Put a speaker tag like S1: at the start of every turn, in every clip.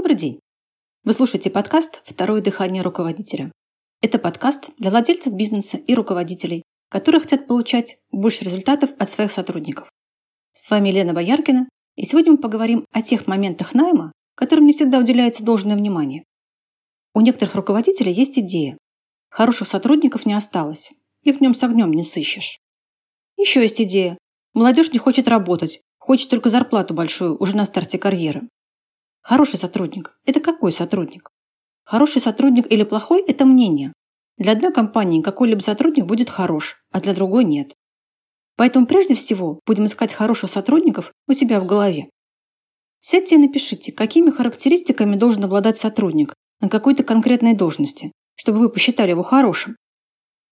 S1: Добрый день! Вы слушаете подкаст «Второе дыхание руководителя». Это подкаст для владельцев бизнеса и руководителей, которые хотят получать больше результатов от своих сотрудников. С вами Лена Бояркина, и сегодня мы поговорим о тех моментах найма, которым не всегда уделяется должное внимание. У некоторых руководителей есть идея. Хороших сотрудников не осталось, их днем с огнем не сыщешь. Еще есть идея. Молодежь не хочет работать, хочет только зарплату большую уже на старте карьеры. Хороший сотрудник – это какой сотрудник? Хороший сотрудник или плохой – это мнение. Для одной компании какой-либо сотрудник будет хорош, а для другой нет. Поэтому прежде всего будем искать хороших сотрудников у себя в голове. Сядьте и напишите, какими характеристиками должен обладать сотрудник на какой-то конкретной должности, чтобы вы посчитали его хорошим.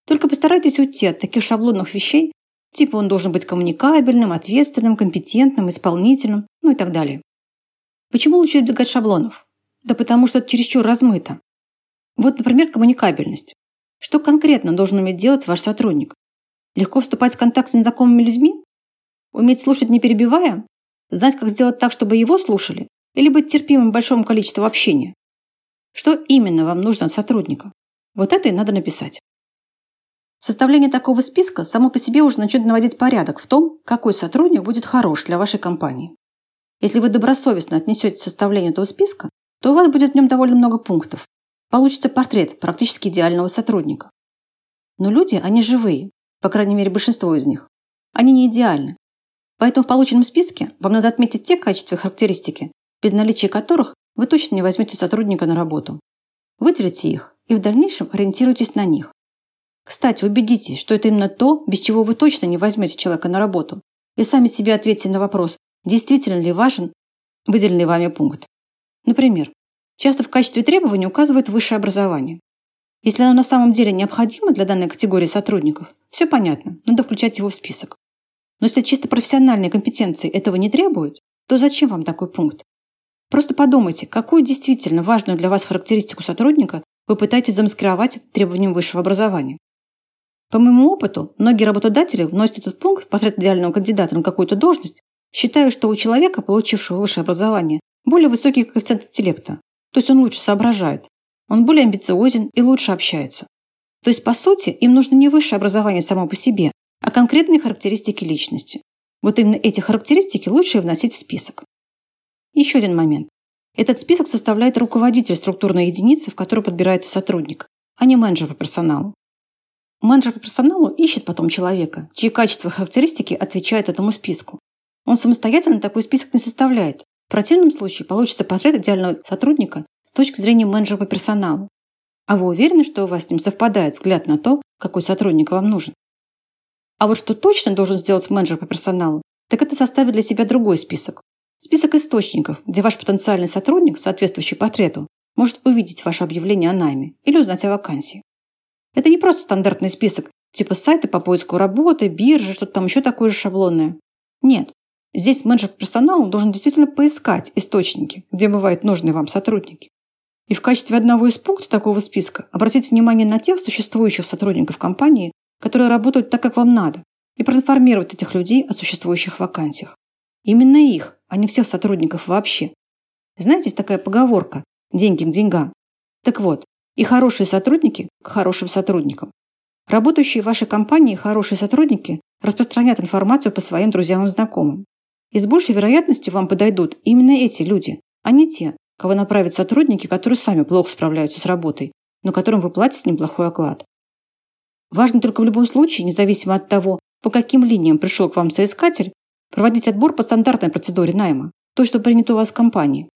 S1: Только постарайтесь уйти от таких шаблонных вещей, типа он должен быть коммуникабельным, ответственным, компетентным, исполнительным, ну и так далее. Почему лучше избегать шаблонов? Да потому что это чересчур размыто. Вот, например, коммуникабельность. Что конкретно должен уметь делать ваш сотрудник? Легко вступать в контакт с незнакомыми людьми? Уметь слушать не перебивая? Знать, как сделать так, чтобы его слушали? Или быть терпимым большому количеству общения? Что именно вам нужно от сотрудника? Вот это и надо написать. Составление такого списка само по себе уже начнет наводить порядок в том, какой сотрудник будет хорош для вашей компании. Если вы добросовестно отнесете составление этого списка, то у вас будет в нем довольно много пунктов. Получится портрет практически идеального сотрудника. Но люди, они живые, по крайней мере большинство из них. Они не идеальны. Поэтому в полученном списке вам надо отметить те качества и характеристики, без наличия которых вы точно не возьмете сотрудника на работу. Выделите их и в дальнейшем ориентируйтесь на них. Кстати, убедитесь, что это именно то, без чего вы точно не возьмете человека на работу. И сами себе ответьте на вопрос, действительно ли важен выделенный вами пункт. Например, часто в качестве требования указывают высшее образование. Если оно на самом деле необходимо для данной категории сотрудников, все понятно, надо включать его в список. Но если чисто профессиональные компетенции этого не требуют, то зачем вам такой пункт? Просто подумайте, какую действительно важную для вас характеристику сотрудника вы пытаетесь замаскировать требованием высшего образования. По моему опыту, многие работодатели вносят этот пункт в портрет идеального кандидата на какую-то должность Считаю, что у человека, получившего высшее образование, более высокий коэффициент интеллекта, то есть он лучше соображает, он более амбициозен и лучше общается. То есть, по сути, им нужно не высшее образование само по себе, а конкретные характеристики личности. Вот именно эти характеристики лучше вносить в список. Еще один момент. Этот список составляет руководитель структурной единицы, в которую подбирается сотрудник, а не менеджер по персоналу. Менеджер по персоналу ищет потом человека, чьи качества и характеристики отвечают этому списку, он самостоятельно такой список не составляет. В противном случае получится портрет идеального сотрудника с точки зрения менеджера по персоналу. А вы уверены, что у вас с ним совпадает взгляд на то, какой сотрудник вам нужен? А вот что точно должен сделать менеджер по персоналу, так это составить для себя другой список. Список источников, где ваш потенциальный сотрудник, соответствующий портрету, может увидеть ваше объявление о найме или узнать о вакансии. Это не просто стандартный список, типа сайта по поиску работы, биржи, что-то там еще такое же шаблонное. Нет, Здесь менеджер персонала должен действительно поискать источники, где бывают нужные вам сотрудники. И в качестве одного из пунктов такого списка обратить внимание на тех существующих сотрудников компании, которые работают так, как вам надо, и проинформировать этих людей о существующих вакансиях. Именно их, а не всех сотрудников вообще. Знаете, есть такая поговорка «деньги к деньгам». Так вот, и хорошие сотрудники к хорошим сотрудникам. Работающие в вашей компании хорошие сотрудники распространят информацию по своим друзьям и знакомым. И с большей вероятностью вам подойдут именно эти люди, а не те, кого направят сотрудники, которые сами плохо справляются с работой, но которым вы платите неплохой оклад. Важно только в любом случае, независимо от того, по каким линиям пришел к вам соискатель, проводить отбор по стандартной процедуре найма, то, что принято у вас в компании.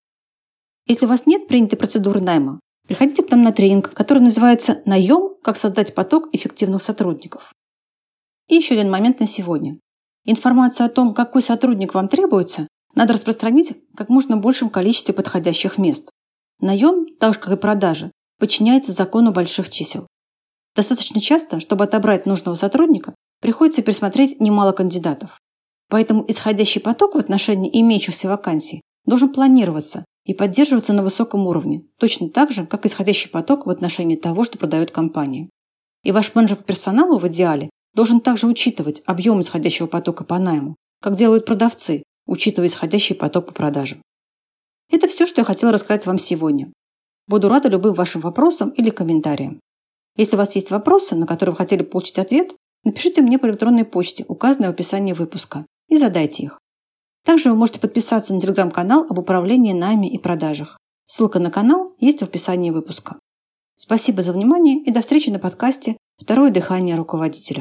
S1: Если у вас нет принятой процедуры найма, приходите к нам на тренинг, который называется «Наем. Как создать поток эффективных сотрудников». И еще один момент на сегодня. Информацию о том, какой сотрудник вам требуется, надо распространить как можно большем количестве подходящих мест. Наем, так же как и продажа, подчиняется закону больших чисел. Достаточно часто, чтобы отобрать нужного сотрудника, приходится пересмотреть немало кандидатов. Поэтому исходящий поток в отношении имеющихся вакансий должен планироваться и поддерживаться на высоком уровне, точно так же, как исходящий поток в отношении того, что продает компания. И ваш менеджер по персоналу в идеале должен также учитывать объем исходящего потока по найму, как делают продавцы, учитывая исходящий поток по продажам. Это все, что я хотела рассказать вам сегодня. Буду рада любым вашим вопросам или комментариям. Если у вас есть вопросы, на которые вы хотели получить ответ, напишите мне по электронной почте, указанной в описании выпуска, и задайте их. Также вы можете подписаться на телеграм-канал об управлении нами и продажах. Ссылка на канал есть в описании выпуска. Спасибо за внимание и до встречи на подкасте «Второе дыхание руководителя».